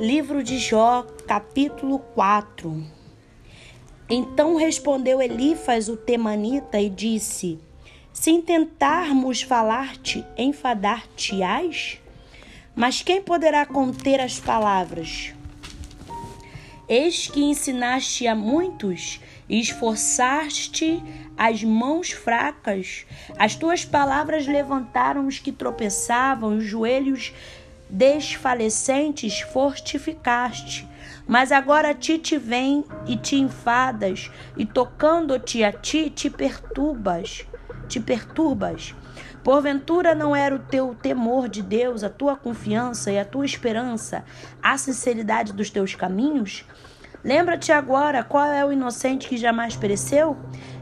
Livro de Jó, capítulo 4. Então respondeu Elifas o temanita e disse: Se intentarmos falar-te, enfadar-te-ás? Mas quem poderá conter as palavras? Eis que ensinaste a muitos e esforçaste as mãos fracas. As tuas palavras levantaram os que tropeçavam, os joelhos desfalecentes fortificaste. Mas agora a ti te vem e te enfadas, e tocando-te a ti te perturbas, te perturbas. Porventura não era o teu temor de Deus, a tua confiança e a tua esperança, a sinceridade dos teus caminhos? Lembra-te agora qual é o inocente que jamais pereceu?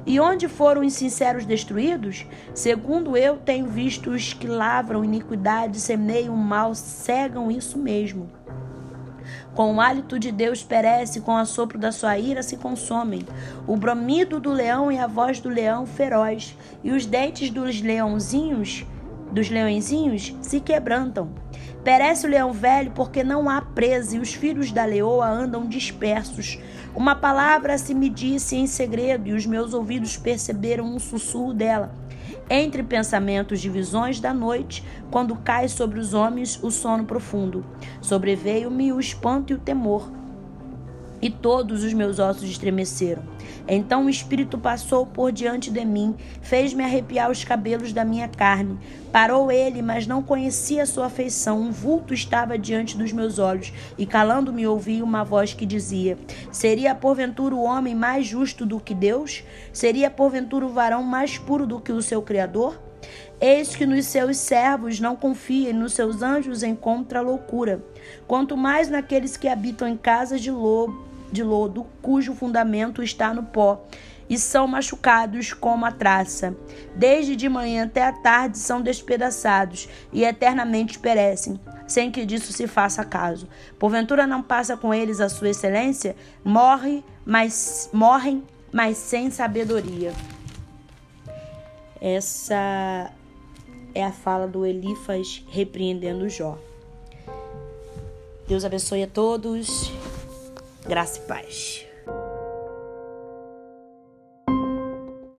E onde foram os sinceros destruídos? Segundo eu tenho visto os que lavram iniquidade, semeiam mal, cegam isso mesmo. Com o hálito de Deus perece, com o sopro da sua ira se consomem. O bramido do leão e a voz do leão feroz, e os dentes dos leãozinhos, dos leõezinhos, se quebrantam. Perece o leão velho porque não há presa e os filhos da leoa andam dispersos. Uma palavra se me disse em segredo e os meus ouvidos perceberam um sussurro dela. Entre pensamentos de visões da noite, quando cai sobre os homens o sono profundo, sobreveio-me o espanto e o temor e todos os meus ossos estremeceram. Então o Espírito passou por diante de mim, fez-me arrepiar os cabelos da minha carne. Parou ele, mas não conhecia sua feição. Um vulto estava diante dos meus olhos, e calando-me ouvi uma voz que dizia: Seria porventura o homem mais justo do que Deus? Seria porventura o varão mais puro do que o seu Criador? Eis que nos seus servos não confia e nos seus anjos encontra loucura. Quanto mais naqueles que habitam em casas de lobo, de lodo, cujo fundamento está no pó, e são machucados como a traça. Desde de manhã até a tarde são despedaçados e eternamente perecem, sem que disso se faça caso. Porventura não passa com eles a sua excelência? Morre, mas morrem, mas sem sabedoria. Essa é a fala do Elifas repreendendo Jó. Deus abençoe a todos. Graça e paz.